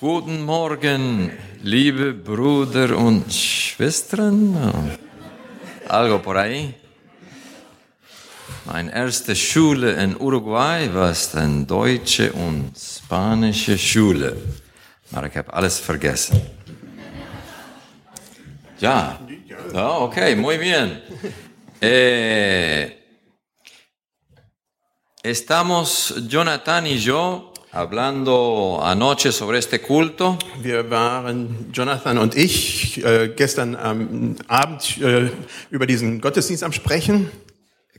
Guten Morgen, liebe Brüder und Schwestern. Algo por ahí. Meine erste Schule in Uruguay war eine deutsche und spanische Schule. Aber ich habe alles vergessen. Ja, ja okay, muy bien. Eh, estamos, Jonathan y yo, hablando anoche sobre este culto. Wir waren, Jonathan und ich, äh, gestern am Abend äh, über diesen Gottesdienst am Sprechen,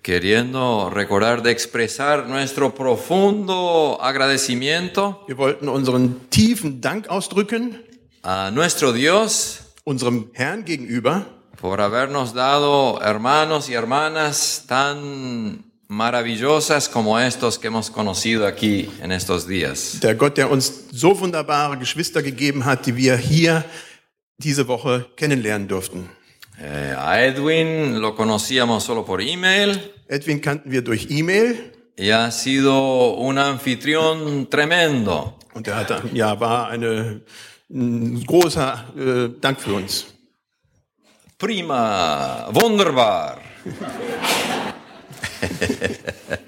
queriendo recordar de expresar nuestro profundo agradecimiento Wir wollten unseren tiefen Dank ausdrücken, a nuestro Dios unserem Herrn gegenüber, por habernos dado hermanos y hermanas tan maravillosas como estos que hemos conocido aquí en estos días. der Gott, der uns so wunderbare Geschwister gegeben hat, die wir hier diese Woche kennenlernen durften. Eh, a Edwin lo conocíamos solo por email Edwin kannten wir durch E-Mail y ha sido un anfitrión tremendo. und er hatte, ja, war eine, ein großer äh, Dank für uns. Prima, wunderbar.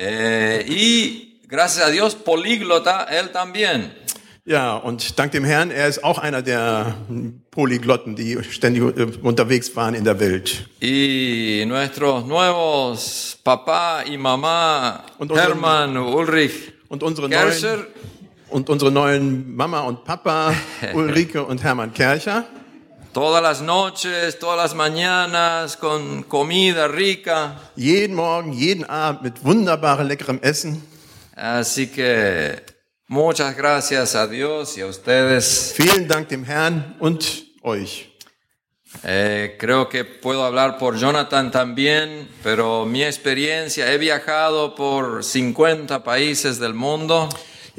Eh, y gracias a Dios, políglota, él también. Ja, und dank dem Herrn, er ist auch einer der Polyglotten, die ständig äh, unterwegs waren in der Welt. Y nuestros nuevos papá y mamá, Und unsere- Hermann, Ulrich, Und unsere Kercher, neuen, und unsere neuen Mama und Papa, Ulrike und Hermann Kercher, todas las noches, todas las mañanas con comida rica. jeden Morgen, jeden Abend mit wunderbarem, leckerem Essen. Así que muchas gracias a Dios y a ustedes. Vielen Dank dem Herrn und euch. Eh, creo que puedo hablar por Jonathan también, pero mi experiencia, he viajado por 50 países del mundo.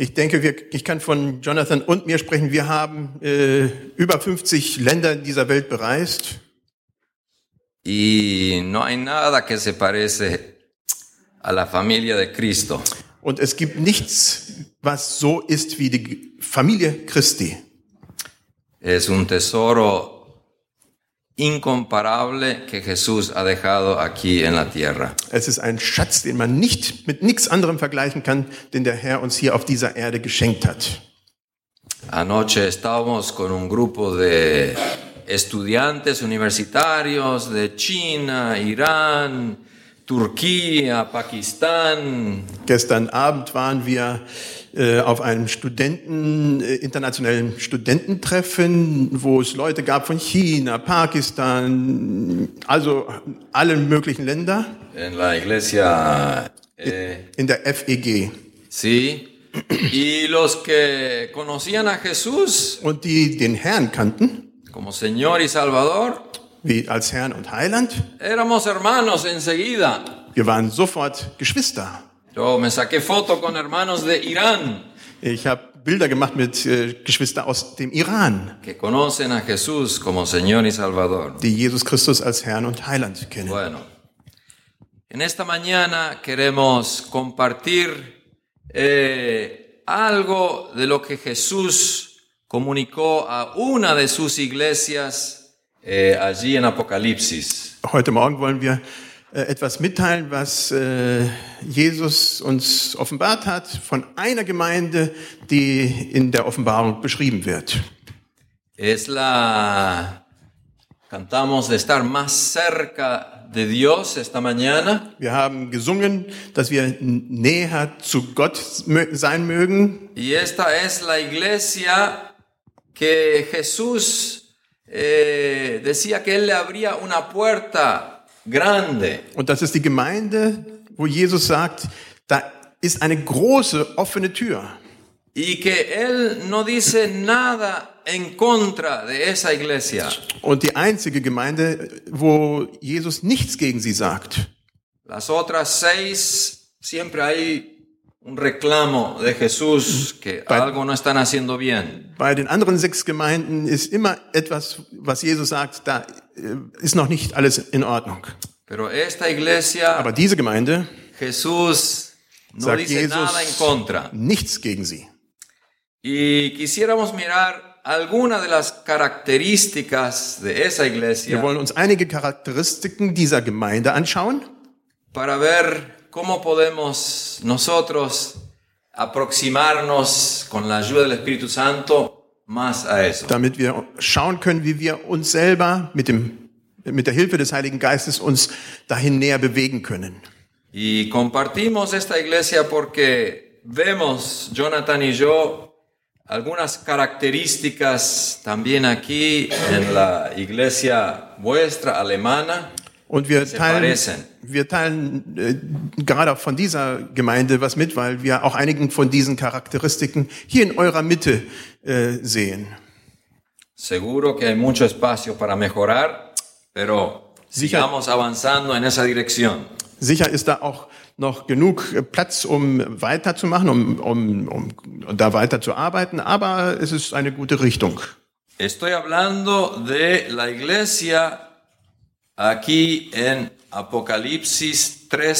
Ich denke, wir, ich kann von Jonathan und mir sprechen. Wir haben äh, über 50 Länder dieser Welt bereist. Y no hay nada que se parece a la familia de Cristo. Und es gibt nichts, was so ist wie die Familie Christi. Es un tesoro incomparable que Jesús ha dejado aquí en la tierra. Es ist ein Schatz, den man nicht mit nichts anderem vergleichen kann, den der Herr uns hier auf dieser Erde geschenkt hat. Anoche estábamos con un grupo de estudiantes universitarios de China, Irán, Turquía, Pakistán, Gestern Abend waren wir äh, auf einem Studenten, äh, internationalen Studententreffen, wo es Leute gab von China, Pakistan, also alle möglichen Länder en la iglesia. eh, in der FEG. sí. Y los que conocían a Jesús Und die den Herrn kannten, como Señor y Salvador, wie als Herrn und Heiland, éramos hermanos enseguida. wir waren sofort Geschwister. Yo me saqué foto con hermanos de Irán Ich habe Bilder gemacht mit äh, Geschwistern aus dem Iran, que conocen a Jesús como Señor y Salvador. die Jesus Christus als Herrn und Heiland kennen. Bueno, en esta mañana queremos compartir eh, algo de lo que Jesús comunicó a una de sus iglesias en Apocalipsis. Heute Morgen wollen wir äh, etwas mitteilen, was äh, Jesus uns offenbart hat von einer Gemeinde, die in der Offenbarung beschrieben wird. Es la... Cantamos de estar más cerca de Dios esta mañana. Wir haben gesungen, dass wir näher zu Gott sein mögen. Y esta es la iglesia que Jesús eh, decía que Él le abría una puerta grande. Und das ist die Gemeinde, wo Jesus sagt, da ist eine große offene Tür. Y que Él no dice nada en contra de esa iglesia. Und die einzige Gemeinde, wo Jesus nichts gegen sie sagt. Las otras seis, siempre hay un reclamo de Jesús que algo no están haciendo bien. Bei den anderen sechs Gemeinden ist immer etwas, was Jesus sagt, da äh, ist noch nicht alles in Ordnung. Pero esta iglesia, Aber diese Gemeinde Jesús no sagt dice Jesus nada en contra. nichts gegen sie. Y quisiéramos mirar algunas de las características de esa Wir iglesia wollen uns einige Charakteristiken dieser Gemeinde anschauen, para ver cómo podemos nosotros aproximarnos con la ayuda del Espíritu Santo más a eso. damit wir schauen können, wie wir uns selber mit dem mit der Hilfe des Heiligen Geistes uns dahin näher bewegen können. Y compartimos esta iglesia porque vemos, Jonathan y yo, algunas características también aquí en la iglesia vuestra alemana. Und wir teilen, wir teilen äh, gerade auch von dieser Gemeinde was mit, weil wir auch einigen von diesen Charakteristiken hier in eurer Mitte äh, sehen. Seguro que hay mucho espacio para mejorar, pero Sicher. sigamos avanzando en esa dirección. Sicher ist da auch noch genug äh, Platz, um weiterzumachen, um, um, um da weiter zu arbeiten, aber es ist eine gute Richtung. Estoy hablando de la iglesia aquí en Apocalipsis 3,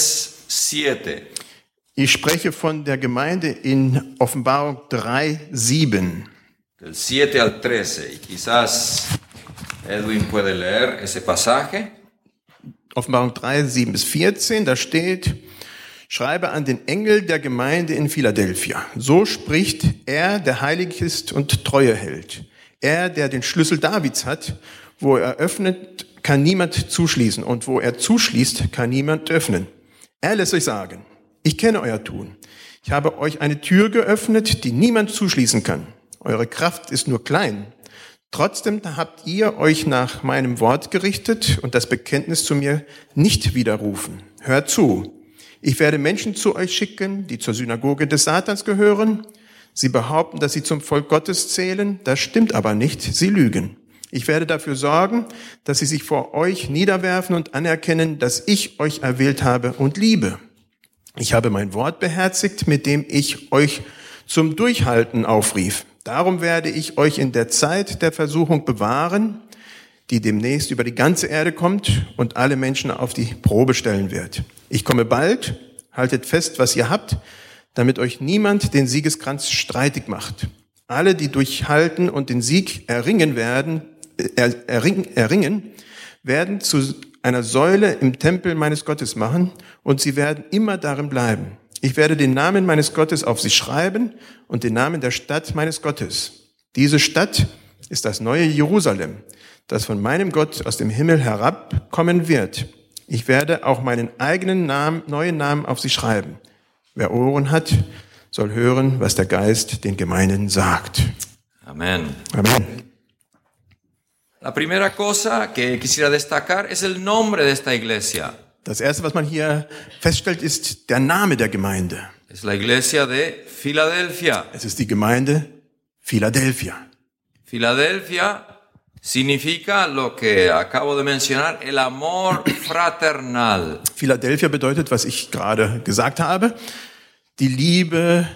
7. Ich spreche von der Gemeinde in Offenbarung 3, 7. del 7 al 13. Y quizás Edwin puede leer ese pasaje. Offenbarung 3, 7 bis 14, da steht, schreibe an den Engel der Gemeinde in Philadelphia. So spricht er, der heilig ist und Treue hält. Er, der den Schlüssel Davids hat, wo er öffnet, kann niemand zuschließen und wo er zuschließt, kann niemand öffnen. Er lässt euch sagen, ich kenne euer Tun. Ich habe euch eine Tür geöffnet, die niemand zuschließen kann. Eure Kraft ist nur klein. Trotzdem habt ihr euch nach meinem Wort gerichtet und das Bekenntnis zu mir nicht widerrufen. Hört zu. Ich werde Menschen zu euch schicken, die zur Synagoge des Satans gehören. Sie behaupten, dass sie zum Volk Gottes zählen. Das stimmt aber nicht. Sie lügen. Ich werde dafür sorgen, dass sie sich vor euch niederwerfen und anerkennen, dass ich euch erwählt habe und liebe. Ich habe mein Wort beherzigt, mit dem ich euch zum Durchhalten aufrief. Darum werde ich euch in der Zeit der Versuchung bewahren, die demnächst über die ganze Erde kommt und alle Menschen auf die Probe stellen wird. Ich komme bald, haltet fest, was ihr habt, damit euch niemand den Siegeskranz streitig macht. Alle, die durchhalten und den Sieg erringen werden, erringen, erringen, werden zu einer Säule im Tempel meines Gottes machen und sie werden immer darin bleiben. Ich werde den Namen meines Gottes auf sie schreiben und den Namen der Stadt meines Gottes. Diese Stadt ist das neue Jerusalem, das von meinem Gott aus dem Himmel herabkommen wird. Ich werde auch meinen eigenen Namen, neuen Namen auf sie schreiben. Wer Ohren hat, soll hören, was der Geist den Gemeinden sagt. Amén. Amen. La primera cosa que quisiera destacar es el nombre de esta iglesia. Das erste, was man hier feststellt, ist der Name der Gemeinde. Es la iglesia de Filadelfia. Es ist die Gemeinde Philadelphia. Filadelfia significa lo que acabo de mencionar, el amor fraternal. Philadelphia bedeutet, was ich gerade gesagt habe, die Liebe,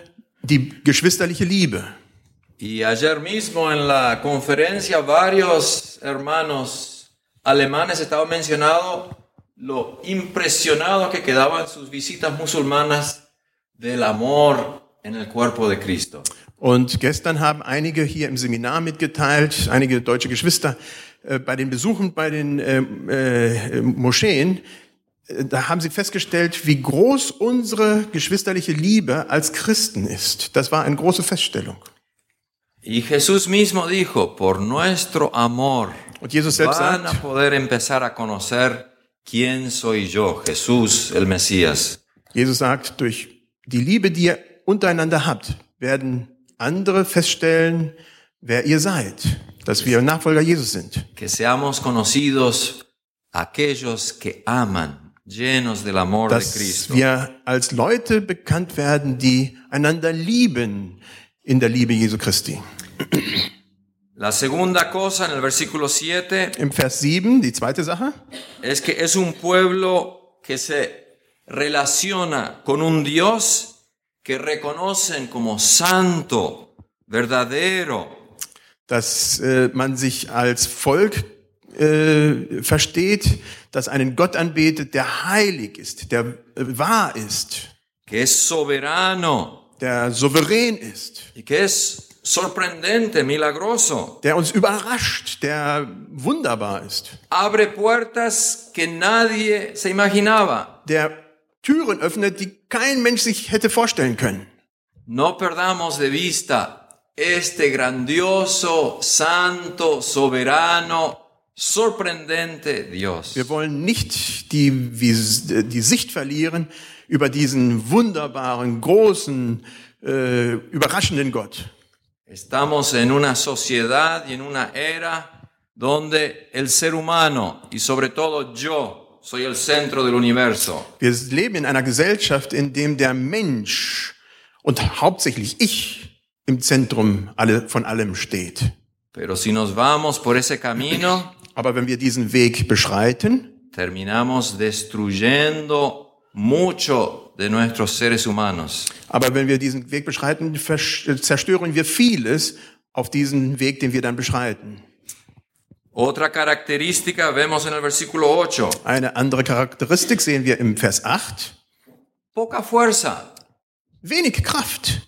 die geschwisterliche Liebe. Y ayer mismo en la conferencia varios hermanos alemanes estaban mencionando lo impresionados que quedaban sus visitas musulmanas del amor en el cuerpo de Cristo. Und gestern haben einige hier im Seminar mitgeteilt, einige deutsche Geschwister, äh, bei den Besuchen bei den äh, äh, Moscheen, äh, da haben sie festgestellt, wie groß unsere geschwisterliche Liebe als Christen ist. Das war eine große Feststellung. Y Jesús mismo dijo, por nuestro amor Und Jesus selbst van a sagt, poder empezar a conocer quién soy yo, Jesús el Mesías. Jesus sagt, durch die Liebe, die ihr untereinander habt, werden andere feststellen, wer ihr seid, dass wir Nachfolger Jesus sind. Que seamos conocidos aquellos que aman, llenos del amor de Dass Cristo. wir als Leute bekannt werden, die einander lieben in der Liebe Jesu Christi. La segunda cosa en el versículo 7 Im Vers 7, die zweite Sache, es que es un pueblo que se relaciona con un Dios que reconocen como santo, verdadero, dass äh, man sich als Volk äh, versteht, das einen Gott anbetet, der heilig ist, der äh, wahr ist, que es soberano der souverän ist y que es sorprendente, milagroso. der uns überrascht, der wunderbar ist, Abre puertas que nadie se imaginaba. der Türen öffnet, die kein Mensch sich hätte vorstellen können. No perdamos de vista este grandioso, santo, soberano, sorprendente Dios. Wir wollen nicht die, die Sicht verlieren über diesen wunderbaren, großen, äh, überraschenden Gott. Estamos en una sociedad y en una era donde el ser humano y sobre todo yo soy el centro del universo. Wir leben in einer Gesellschaft, in dem der Mensch und hauptsächlich ich im Zentrum alle, von allem steht. Pero si nos vamos por ese camino, Aber wenn wir diesen Weg beschreiten, terminamos destruyendo mucho de nuestros seres humanos. aber wenn wir diesen Weg beschreiten, zerstören wir vieles auf diesen Weg, den wir dann beschreiten. Otra característica vemos en el versículo 8, Eine andere Charakteristik sehen wir im Vers 8. poca fuerza. Wenig Kraft.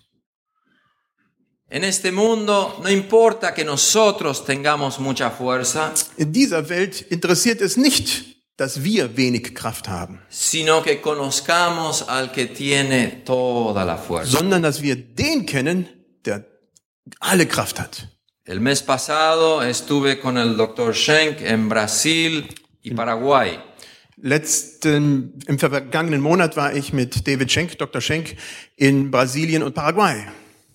En este mundo no importa que nosotros tengamos mucha fuerza, In dieser Welt interessiert es nicht, dass wir wenig Kraft haben, sino que conozcamos al que tiene toda la fuerza. sondern dass wir den kennen, der alle Kraft hat. El mes pasado estuve con el doctor Schenk en Brasil y Paraguay. Letzten, im vergangenen Monat war ich mit David Schenk, Dr. Schenk, in Brasilien und Paraguay.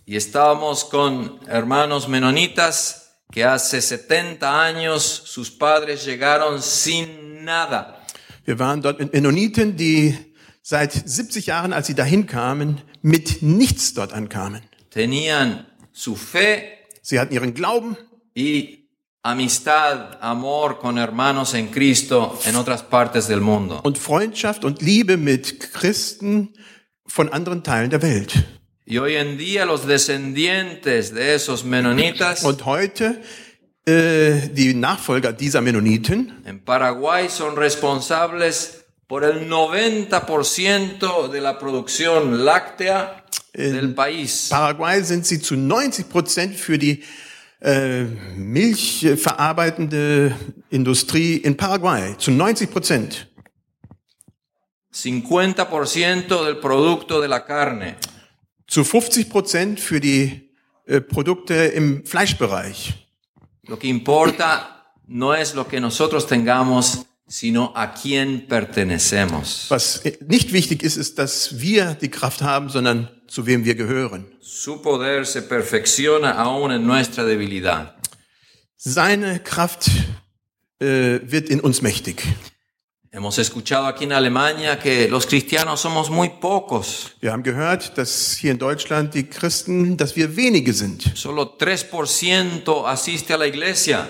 Y estábamos con hermanos menonitas que hace 70 años sus padres llegaron sin nada. Wir waren dort mit Mennoniten, die seit 70 Jahren, als sie dahin kamen, mit nichts dort ankamen. Tenían su fe Sie hatten ihren Glauben y amistad, amor con hermanos en Cristo en otras partes del mundo. und Freundschaft und Liebe mit Christen von anderen Teilen der Welt. Y hoy en día los descendientes de esos menonitas Und heute äh, die Nachfolger dieser Mennoniten en Paraguay son responsables por el 90% de la producción láctea del país. Paraguay sind sie zu 90 Prozent für die äh, milchverarbeitende Industrie in Paraguay. Zu 90 Prozent. 50% del producto de la carne. Zu 50 Prozent für die äh, Produkte im Fleischbereich. Lo que importa no es lo que nosotros tengamos, sino a quién pertenecemos. Was nicht wichtig ist, ist, dass wir die Kraft haben, sondern zu wem wir gehören. Su poder se perfecciona aún en nuestra debilidad. Seine Kraft äh, wird in uns mächtig. Hemos escuchado aquí en Alemania que los cristianos somos muy pocos. Wir haben gehört, dass hier in Deutschland die Christen, dass wir wenige sind. Solo 3% asiste a la iglesia.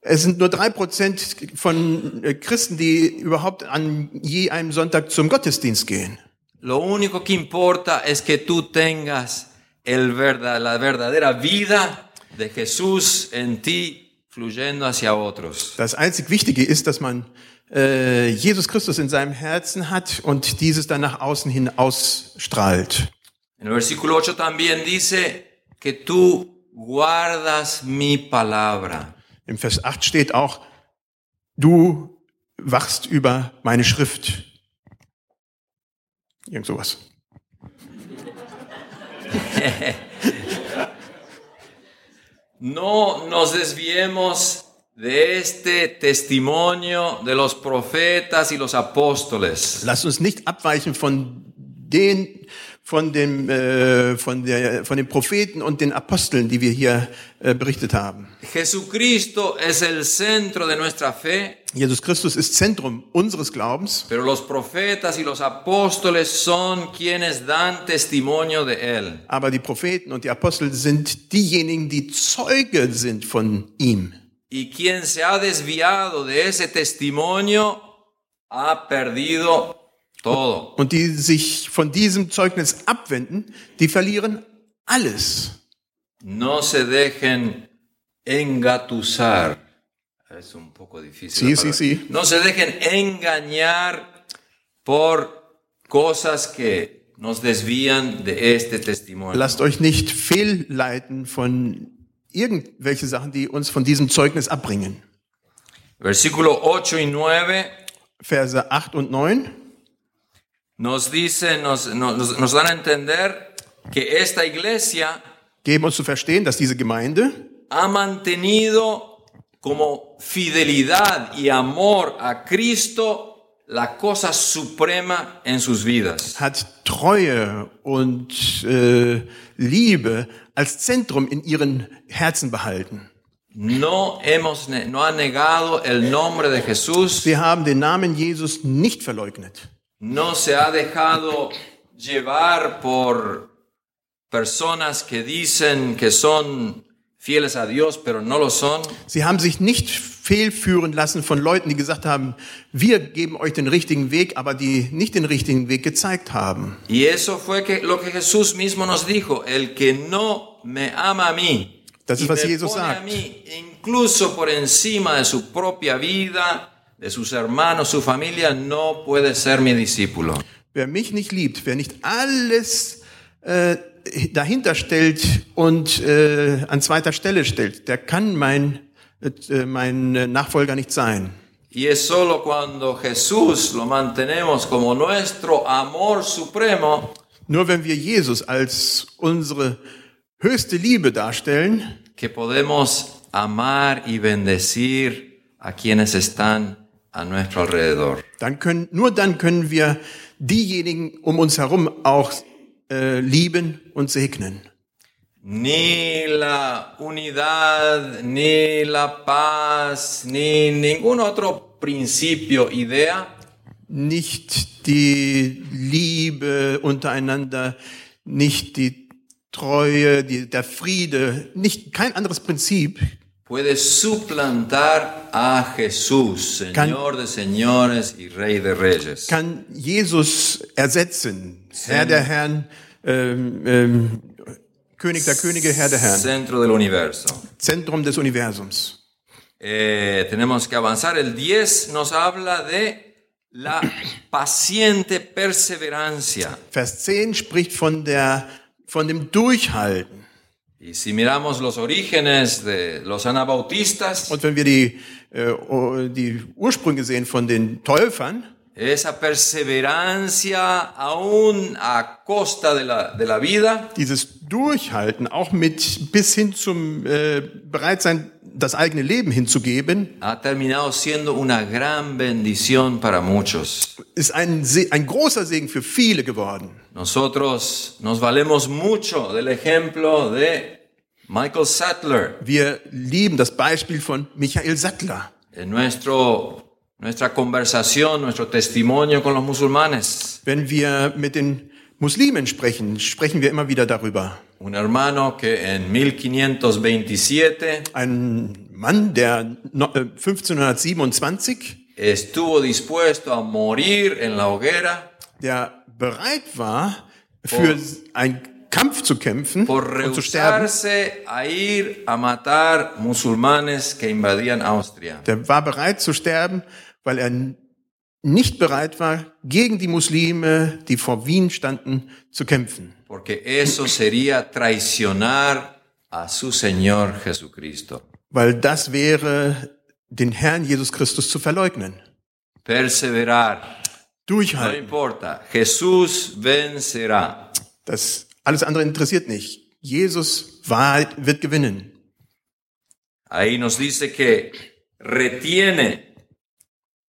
Es sind nur drei Prozent von äh, Christen, die überhaupt an je einem Sonntag zum Gottesdienst gehen. Lo único que importa es que tú tengas el verdad, la verdadera vida de Jesús en ti fluyendo hacia otros. Das einzig Wichtige ist, dass man äh, Jesus Christus in seinem Herzen hat und dieses dann nach außen hin ausstrahlt. En el versículo 8 también dice que tú guardas mi palabra. Im Vers 8 steht auch, du wachst über meine Schrift. Irgend sowas. No nos desviemos de este testimonio de los profetas y los apóstoles. Lass uns nicht abweichen von den, von dem, äh, von der, von den Propheten und den Aposteln, die wir hier äh, berichtet haben. Jesucristo es el centro de nuestra fe, Jesus Christus ist Zentrum unseres Glaubens, pero los profetas y los apóstoles son quienes dan testimonio de él. aber die Propheten und die Apostel sind diejenigen, die Zeuge sind von ihm. Y quien se ha desviado de ese testimonio ha perdido todo. Und die sich von diesem Zeugnis abwenden, die verlieren alles. No se dejen engatusar. Es un poco difícil. Sí, sí, sí. No se dejen engañar por cosas que nos desvían de este testimonio. Lasst euch nicht fehlleiten von irgendwelche Sachen, die uns von diesem Zeugnis abbringen. Versículo 8 y 9 Verse 8 und 9 nos dice, nos, nos, nos dan a entender que esta iglesia geben uns zu verstehen, dass diese Gemeinde ha mantenido como fidelidad y amor a Cristo la cosa suprema en sus vidas. hat Treue und äh, Liebe als Zentrum in ihren Herzen behalten. No hemos, ne- no ha negado el nombre de Jesús, Sie haben den Namen Jesus nicht verleugnet. no se ha dejado llevar por personas que dicen que son fieles a Dios, pero no lo son. Sie haben sich nicht fehlführen lassen von Leuten, die gesagt haben, wir geben euch den richtigen Weg, aber die nicht den richtigen Weg gezeigt haben. Y eso fue que, lo que Jesús mismo nos dijo, el que no me ama a mí, Das ist, was Jesus a sagt. mí incluso por encima de su propia vida, de sus hermanos, su familia, no puede ser mi discípulo. Wer mich nicht liebt, wer nicht alles äh, dahinter stellt und äh, an zweiter Stelle stellt, der kann mein, äh, mein Nachfolger nicht sein. Y es solo cuando Jesús lo mantenemos como nuestro amor supremo, Nur wenn wir Jesus als unsere höchste Liebe darstellen, que podemos amar y bendecir a quienes están a nuestro alrededor. dann können, nur dann können wir diejenigen um uns herum auch äh, lieben und segnen. Ni la unidad, ni la paz, ni ningún otro principio, idea Nicht die Liebe untereinander, nicht die Treue, die, der Friede, nicht kein anderes Prinzip puede suplantar a Jesús, Señor de señores y Rey de reyes. kann Jesus ersetzen. Herr der Herren, ähm, ähm, König der Könige, Herr der Herren, Centro del universo. Zentrum des Universums. Eh, tenemos que avanzar. El 10 nos habla de la paciente perseverancia. Vers 10 spricht von der, von dem Durchhalten. Y si miramos los orígenes de los anabautistas, Und wenn wir die, äh, die Ursprünge sehen von den Täufern, esa perseverancia aún a costa de la, de la vida, dieses Durchhalten, auch mit bis hin zum äh, Bereitsein, das eigene Leben hinzugeben, ha terminado siendo una gran bendición para muchos. ist ein, ein großer Segen für viele geworden. Nosotros nos valemos mucho del ejemplo de Michael Sattler Wir lieben das Beispiel von Michael Sattler. en nuestro, nuestra conversación, nuestro testimonio con los musulmanes. Wenn wir mit den Muslimen sprechen, sprechen wir immer wieder darüber. Un hermano que en 1527 Ein Mann, der no- äh, 1527, estuvo dispuesto a morir en la hoguera der bereit war, für einen Kampf zu kämpfen por und zu sterben, a ir a matar musulmanes que invadían Austria. der war bereit zu sterben, weil er nicht bereit war, gegen die Muslime, die vor Wien standen, zu kämpfen. Porque eso sería traicionar a su Señor Jesucristo. Weil das wäre, den Herrn Jesus Christus zu verleugnen. Perseverar. No Durchhalten. importa. Jesús vencerá. Das alles andere interessiert nicht. Jesus war, wird gewinnen. Ahí nos dice que retiene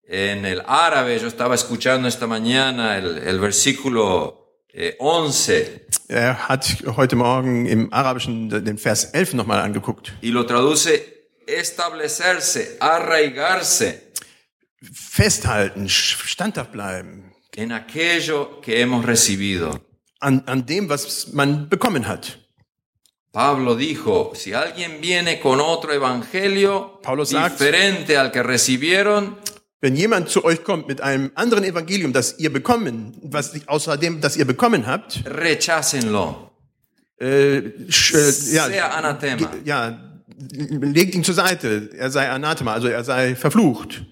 en el árabe. Yo estaba escuchando esta mañana el, el versículo eh, 11 Er hat heute Morgen im Arabischen den Vers 11 nochmal angeguckt. y lo traduce establecerse, arraigarse Festhalten, standhaft bleiben en aquello que hemos recibido. an, an dem, was man bekommen hat. Pablo dijo, si alguien viene con otro evangelio Paulo sagt- diferente al que recibieron, Wenn jemand zu euch kommt mit einem anderen Evangelium, das ihr bekommen, was außer dem, das ihr bekommen habt, rechácenlo. äh, äh, ja, Sea anatema. ge- ja, legt ihn zur Seite. Er sei Anathema, also er sei verflucht.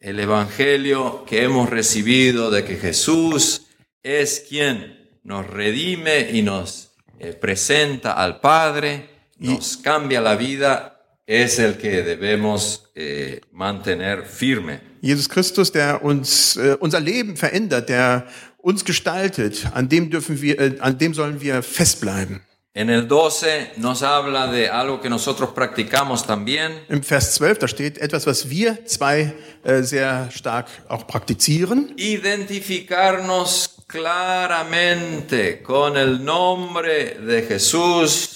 El evangelio que hemos recibido de que Jesús es quien nos redime y nos eh, presenta al Padre, nos cambia la vida, es el que debemos eh, mantener firme. Jesus Christus, der uns äh, unser Leben verändert, der uns gestaltet, an dem dürfen wir, äh, an dem sollen wir festbleiben. En el 12 nos habla de algo que nosotros practicamos también, Im Vers 12, da steht etwas, was wir zwei äh, sehr stark auch praktizieren. identificarnos claramente con el nombre de Jesús,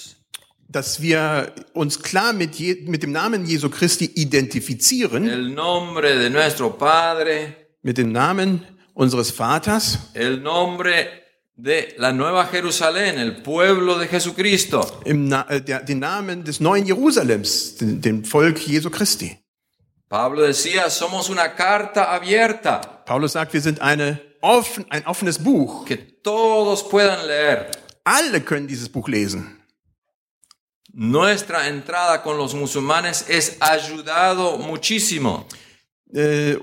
dass wir uns klar mit, je, mit dem Namen Jesu Christi identifizieren, el nombre de nuestro Padre, mit dem Namen unseres Vaters, el nombre de la Nueva Jerusalén, el pueblo de Jesucristo. im Na äh, der, den Namen des neuen Jerusalems, den, dem Volk Jesu Christi. Pablo decía, somos una carta abierta Paulus sagt, wir sind eine offen, ein offenes Buch. que todos puedan leer. Alle können dieses Buch lesen. Nuestra entrada con los musulmanes es ayudado muchísimo. Äh,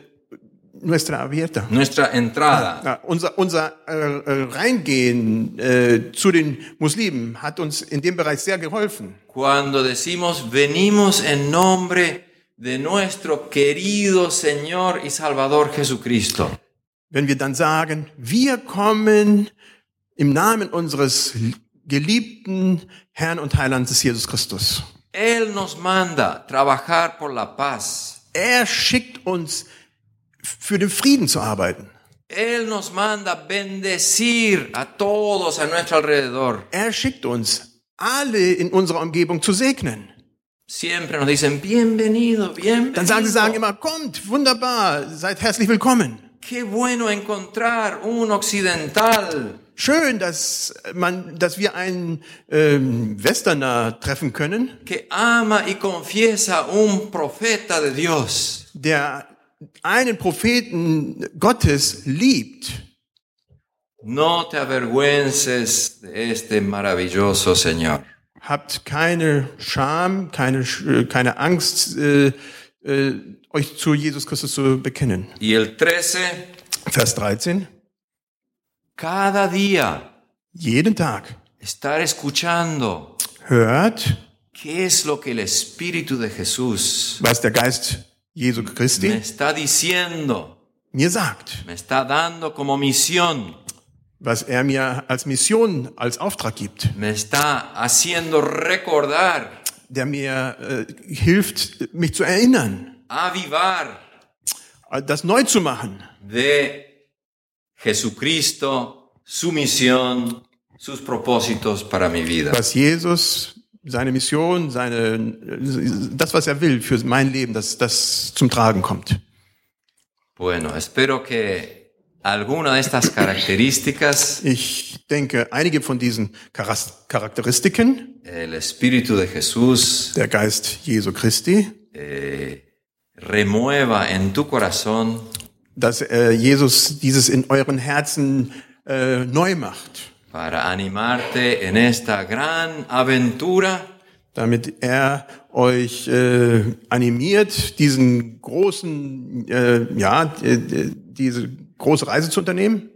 nuestra abierta. Nuestra entrada. Ja, unser unser äh, äh, Reingehen äh, zu den Muslimen hat uns in dem Bereich sehr geholfen. Cuando decimos venimos en nombre de nuestro querido Señor y Salvador Jesucristo. Wenn wir dann sagen, wir kommen im Namen unseres geliebten Herrn und Heilandes Jesus Christus. Él nos manda trabajar por la paz. Er schickt uns für den Frieden zu arbeiten. Él nos manda bendecir a todos a nuestro alrededor. Er schickt uns alle in unserer Umgebung zu segnen. Siempre nos dicen bienvenido, Dann sagen sie sagen bienvenido. immer, kommt, wunderbar, seid herzlich willkommen. Qué bueno encontrar un occidental Schön, dass man, dass wir einen ähm, Westerner treffen können, que ama y confiesa un profeta de Dios. der einen Propheten Gottes liebt. No te avergüences de este maravilloso Señor. Habt keine Scham, keine, äh, keine Angst, äh, äh, euch zu Jesus Christus zu bekennen. Y el 13, Vers 13. cada día Jeden Tag. estar escuchando hört, qué es lo que el Espíritu de Jesús was der Geist Jesu me Christi está diciendo, mir sagt, me está dando como misión, was er mir als Mission, als Auftrag gibt, me está haciendo recordar, der mir äh, hilft, mich zu erinnern, avivar äh, das neu zu machen, de Jesucristo, su misión, sus propósitos para mi vida. was Jesus, seine Mission, seine, das, was er will für mein Leben, dass das zum Tragen kommt. Bueno, espero que alguna de estas características Ich denke, einige von diesen Charakteristiken, el Espíritu de Jesús der Geist Jesu Christi, eh, remueva en tu corazón dass äh, Jesus dieses in euren Herzen äh, neu macht, para animarte en esta gran aventura. Damit er euch äh, animiert, diesen großen, äh, ja, diese große Reise zu unternehmen,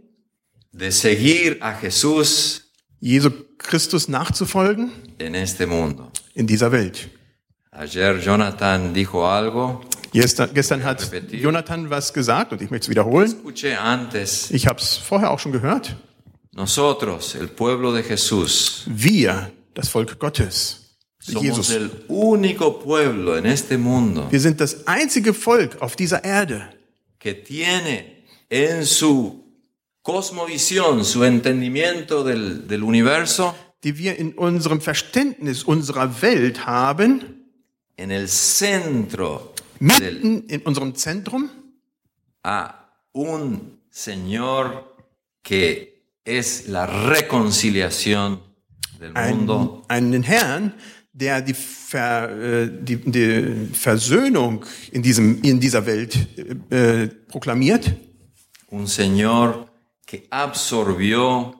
de seguir a Jesús Jesu Christus nachzufolgen. en este mundo. in dieser Welt. Ayer Jonathan dijo algo, Gestern, gestern hat. Jonathan was gesagt und ich möchte es wiederholen. Ich habe es vorher auch schon gehört. nosotros, el pueblo de Jesús, Wir, das Volk Gottes, Jesus, el único pueblo en este mundo wir sind das einzige Volk auf dieser Erde, que tiene en su cosmovisión, su entendimiento del, del universo, die wir in unserem Verständnis unserer Welt haben, en el centro mitten in unserem Zentrum, a un Señor que es la reconciliación del mundo, einen, einen Herrn, der die, Ver, äh, die, die Versöhnung in, diesem, in dieser Welt äh, proklamiert. un Señor que absorbió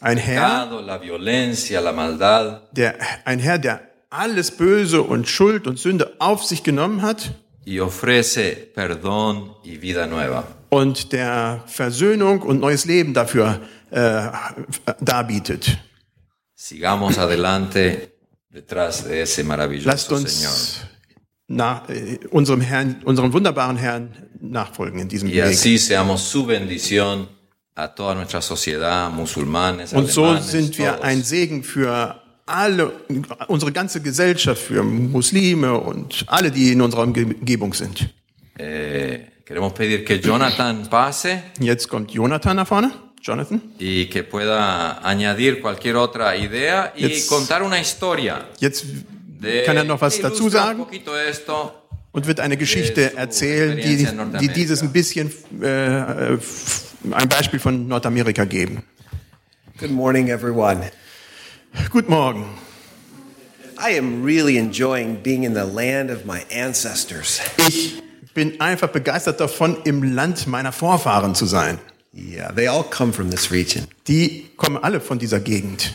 Ein Herr, pecado, la violencia, la maldad, der, ein Herr, der alles Böse und Schuld und Sünde auf sich genommen hat y ofrece perdón y vida nueva. und der Versöhnung und neues Leben dafür äh, darbietet. Sigamos adelante detrás de ese Lasst maravilloso Señor. uns nach, äh, unserem Herrn, unserem wunderbaren Herrn nachfolgen in diesem Y Weg. así seamos su bendición a toda nuestra sociedad, musulmanes, Und so alemanes, sind wir todos. ein Segen für alle, unsere ganze Gesellschaft, für Muslime und alle, die in unserer Umgebung sind. Eh, queremos pedir que Jonathan pase Jetzt kommt Jonathan nach vorne. Jonathan. y que pueda añadir cualquier otra idea y Jetzt- contar una historia. Jetzt De, kann er noch was dazu un sagen poquito esto. und wird eine Geschichte erzählen, die, die dieses ein bisschen äh, äh, ein Beispiel von Nordamerika geben. Good morning, everyone. Guten Morgen. I am really enjoying being in the land of my ancestors. Ich bin einfach begeistert davon, im Land meiner Vorfahren zu sein. Yeah, they all come from this region. Die kommen alle von dieser Gegend.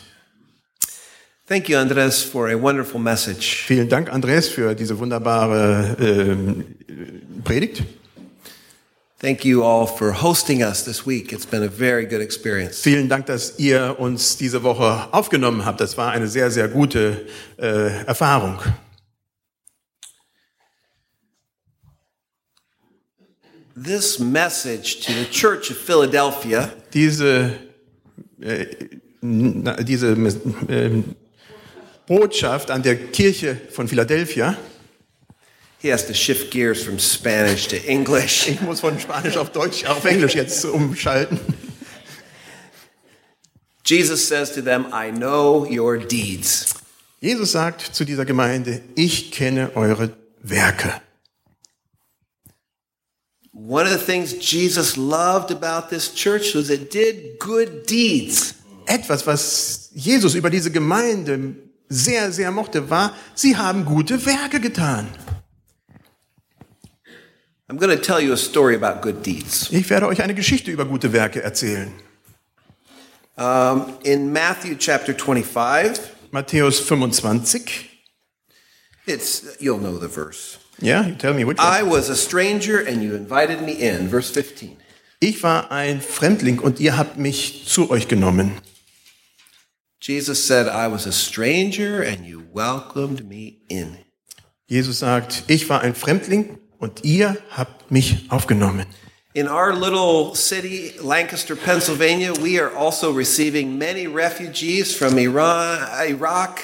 Thank you, Andres, for a wonderful message. Vielen Dank, Andreas, für diese wunderbare ähm, Predigt. Thank you all for hosting us this week. It's been a very good experience. Vielen Dank, dass ihr uns diese Woche aufgenommen habt. Das war eine sehr, sehr gute äh, Erfahrung. This message to the Church of Philadelphia Diese, äh, diese äh, Botschaft an der Kirche von Philadelphia, he has to shift gears from Spanish to English. ich muss von Spanisch auf Deutsch, auf Englisch jetzt umschalten. Jesus says to them, I know your deeds. Jesus sagt zu dieser Gemeinde, ich kenne eure Werke. One of the things Jesus loved about this church was it did good deeds. Etwas, was Jesus über diese Gemeinde sehr, sehr mochte, war, sie haben gute Werke getan. I'm going to tell you a story about good deeds. Ich werde euch eine Geschichte über gute Werke erzählen. Um, in Matthew chapter 25, Matthäus 25. it's you'll know the verse. Ja, you tell me which. I was a stranger and you invited me in. Verse 15. Ich war ein Fremdling und ihr habt mich zu euch genommen. Jesus said, I was a stranger and you welcomed me in. Jesus sagt, ich war ein Fremdling und ihr habt mich aufgenommen. In our little city, Lancaster, Pennsylvania, we are also receiving many refugees from Iran, Iraq,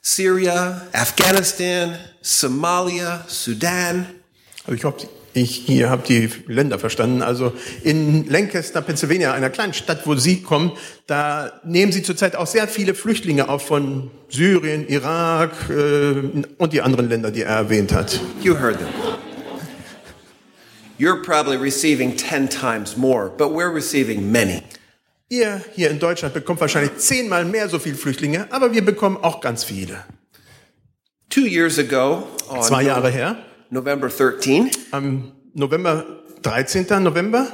Syria, Afghanistan, Somalia, Sudan. Also ich hoffe, ich, ihr habt die Länder verstanden. Also in Lancaster, Pennsylvania, einer kleinen Stadt, wo Sie kommen, da nehmen Sie zurzeit auch sehr viele Flüchtlinge auf von Syrien, Irak äh, und die anderen Länder, die er erwähnt hat. You heard them. You're probably receiving 10 times more, but we're receiving many. Ihr hier in Deutschland bekommt wahrscheinlich zehnmal mehr so viele Flüchtlinge, aber wir bekommen auch ganz viele. Two years ago, Zwei Jahre her, November 13, am November, 13. November,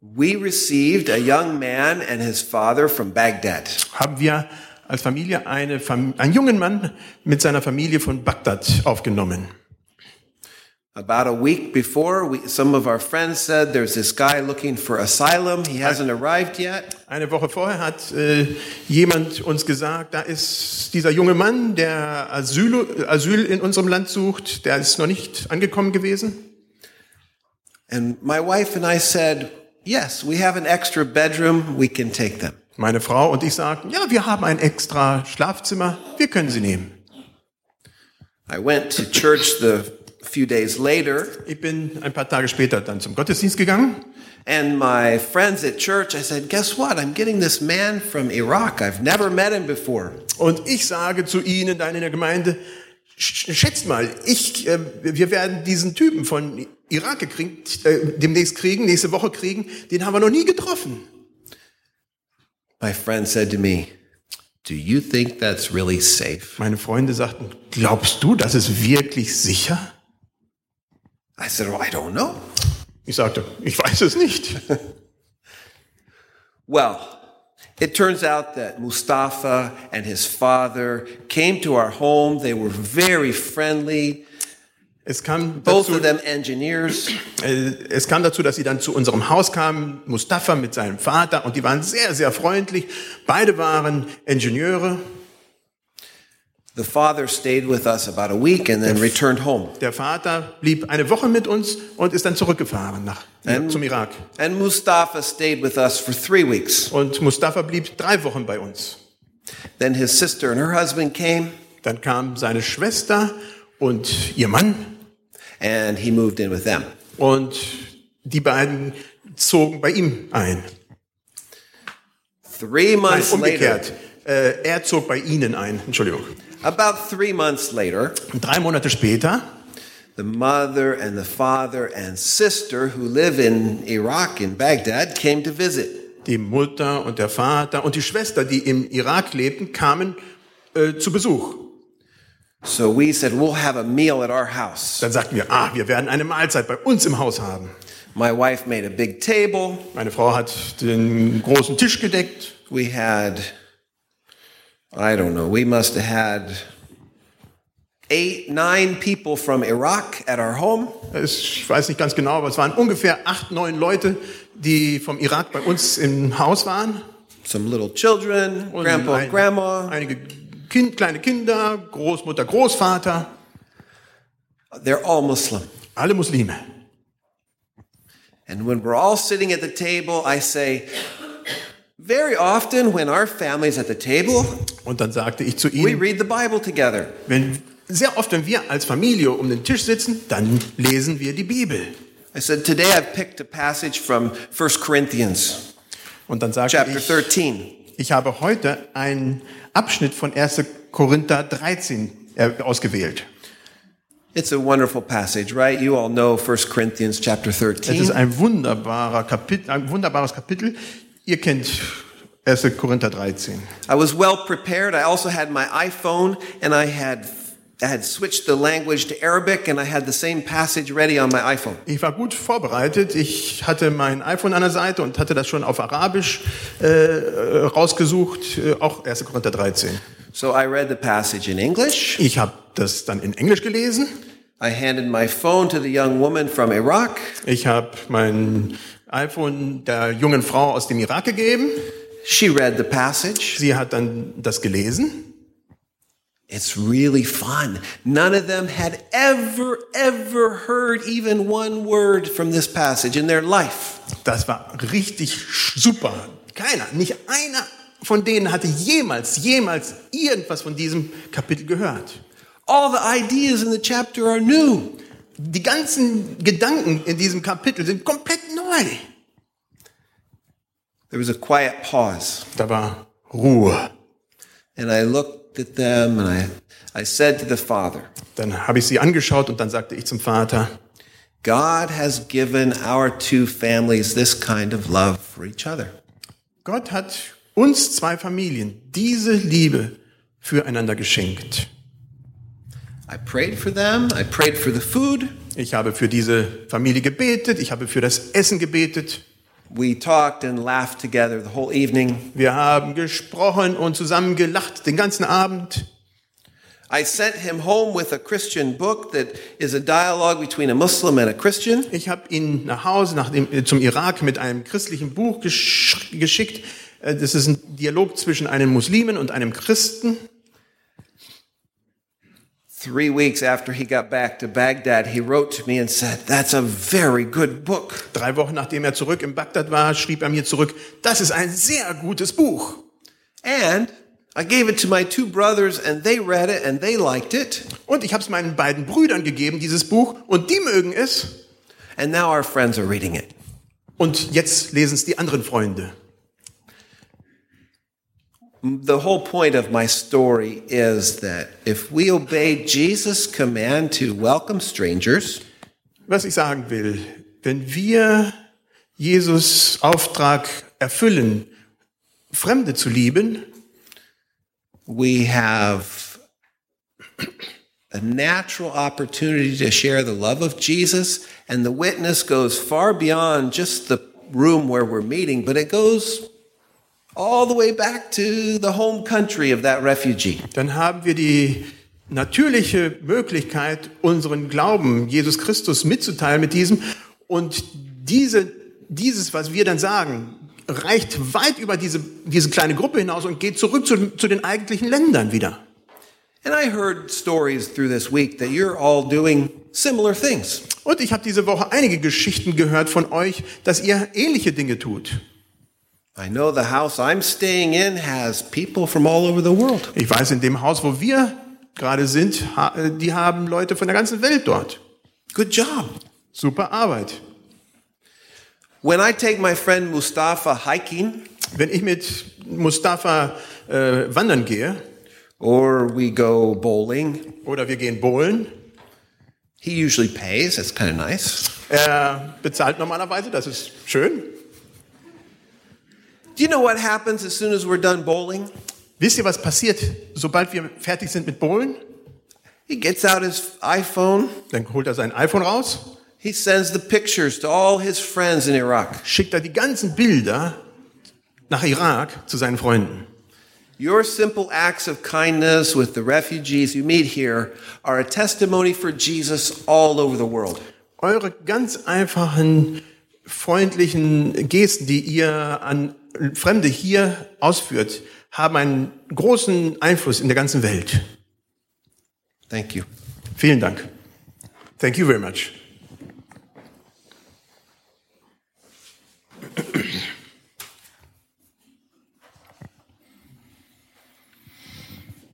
we received a young man and his father from Baghdad. haben wir als Familie eine, einen jungen Mann mit seiner Familie von Bagdad aufgenommen. About a week before, we, some of our friends said there's this guy looking for asylum. He hasn't arrived yet. Eine Woche vorher hat äh, jemand uns gesagt, da ist dieser junge Mann, der Asyl, Asyl in unserem Land sucht, der ist noch nicht angekommen gewesen. And my wife and I said, Yes, we have an extra bedroom. We can take them. Meine Frau und ich sagten, ja, wir haben ein extra Schlafzimmer, wir können sie nehmen. I went to church the few days later, Ich bin ein paar Tage später dann zum Gottesdienst gegangen and my friends at church, I said, Guess what? I'm getting this man from Iraq. I've never met him before. und ich sage zu ihnen dann in der Gemeinde, sch- schätzt mal, ich, äh, wir werden diesen Typen von Irak gekriegt, äh, demnächst kriegen, nächste Woche kriegen, den haben wir noch nie getroffen. My friend said to me, Do you think that's really safe? Meine Freunde sagten, glaubst du, das ist wirklich sicher? I said, Well, I don't know. Ich sagte, ich weiß es nicht. Well, it turns out that Mustafa and his father came to our home. They were very friendly. Es kam, Both dazu, of them engineers. äh, es kam dazu, dass sie dann zu unserem Haus kamen, Mustafa mit seinem Vater, und die waren sehr, sehr freundlich. Beide waren Ingenieure. Der Vater blieb eine Woche mit uns und ist dann zurückgefahren nach, Ähm. zum Irak. And Mustafa stayed with us for three weeks. Und Mustafa blieb drei Wochen bei uns. Then his sister and her husband came, Dann kam seine Schwester und ihr Mann and he moved in with them. und die beiden zogen bei ihm ein. Three Nein, months later, umgekehrt. Äh, er zog bei ihnen ein. Entschuldigung. About three months later, drei Monate später the mother and the father and sister who live in Iraq, in Baghdad, came to visit. die Mutter und der Vater und die Schwester, die im Irak lebten, kamen äh, zu Besuch. So we said, we'll have a meal at our house. Dann sagten wir, ah, wir werden eine Mahlzeit bei uns im Haus haben. My wife made a big table. Meine Frau hat den großen Tisch gedeckt. We had, I don't know, we must have had eight, nine people from Iraq at our home. Ich weiß nicht ganz genau, aber es waren ungefähr acht, neun Leute, die vom Irak bei uns im Haus waren. Some little children, Und grandpa ein- and grandma. Einige kind, kleine Kinder, Großmutter, Großvater, They're all Muslim. alle Muslime. And when we're all sitting at the table, I say, very often when our family's at the table, Und dann sagte ich zu we ihnen, read the Bible together. wenn, sehr oft, wenn wir als Familie um den Tisch sitzen, dann lesen wir die Bibel. I said, today I've picked a passage from 1 Corinthians Und dann sagte chapter ich, 13. ich habe heute einen Abschnitt von 1. Korinther 13 äh, ausgewählt. It's a wonderful passage, right? You all know 1 Corinthians chapter Es ist 13. ein, wunderbarer Kapit ein wunderbares Kapitel. Ihr kennt 1. Korinther 13. I was well prepared. I also had my iPhone and I had I had switched the language to Arabic and I had the same passage ready on my iPhone. Ich war gut vorbereitet. Ich hatte mein iPhone an der Seite und hatte das schon auf Arabisch äh, rausgesucht, äh, auch 1. Korinther 13. So I read the passage in English. Ich habe das dann in Englisch gelesen. I handed my phone to the young woman from Iraq. Ich habe mein iPhone der jungen Frau aus dem Irak gegeben. She read the passage. Sie hat dann das gelesen. It's really fun. None of them had ever, ever heard even one word from this passage in their life. Das war richtig super. Keiner, nicht einer von denen hatte jemals, jemals irgendwas von diesem Kapitel gehört. All the ideas in the chapter are new. Die ganzen Gedanken in diesem Kapitel sind komplett neu. There was a quiet pause. Da war Ruhe. And I looked at them and I, I said to the father, Dann habe ich sie angeschaut und dann sagte ich zum Vater, God has given our two families this kind of love for each other. Gott hat uns zwei Familien diese Liebe füreinander geschenkt. I prayed for them. I prayed for the food. Ich habe für diese Familie gebetet, ich habe für das Essen gebetet. We talked and laughed together the whole evening. Wir haben gesprochen und zusammen gelacht den ganzen Abend. I sent him home with a Christian book that is a dialogue between a Muslim and a Christian. Ich habe ihn nach Hause nach dem, zum Irak mit einem christlichen Buch gesch geschickt. Äh, Das ist ein Dialog zwischen einem Muslimen und einem Christen. Three weeks after he got back to Baghdad, he wrote to me and said, That's a very good book. Drei Wochen nachdem er zurück in Bagdad war, schrieb er mir zurück, das ist ein sehr gutes Buch. And I gave it to my two brothers and they read it and they liked it. Und ich habe es meinen beiden Brüdern gegeben, dieses Buch, und die mögen es. And now our friends are reading it. Und jetzt lesen es die anderen Freunde. The whole point of my story is that if we obey Jesus' command to welcome strangers, Was ich sagen will, wenn wir Jesus Auftrag erfüllen, Fremde zu lieben, we have a natural opportunity to share the love of Jesus, and the witness goes far beyond just the room where we're meeting, but it goes all the way back to the home country of that refugee. dann haben wir die natürliche Möglichkeit, unseren Glauben, Jesus Christus mitzuteilen mit diesem. Und diese, dieses, was wir dann sagen, reicht weit über diese, diese kleine Gruppe hinaus und geht zurück zu, zu den eigentlichen Ländern wieder. And I heard stories through this week that you're all doing similar things. Und ich habe diese Woche einige Geschichten gehört von euch, dass ihr ähnliche Dinge tut. Ich weiß, in dem Haus, wo wir gerade sind, äh, die haben Leute von der ganzen Welt dort. Good job. Super Arbeit. When I take my friend Mustafa hiking Wenn ich mit Mustafa äh, wandern gehe or we go bowling, oder wir gehen bowlen, he usually pays. That's kind of nice. er bezahlt normalerweise, das ist schön. Do you know what happens as soon as we're done bowling? Wisst ihr, was passiert, sobald wir fertig sind mit Bowlen? He gets out his iPhone. Dann holt er sein iPhone raus, He sends the pictures to all his friends in Iraq. schickt er die ganzen Bilder nach Irak zu seinen Freunden. Your simple acts of kindness with the refugees you meet here are a testimony for Jesus all over the world. Eure ganz einfachen, freundlichen Gesten, die ihr an Fremde hier ausführt, haben einen großen Einfluss in der ganzen Welt. Thank you. Vielen Dank. Thank you very much.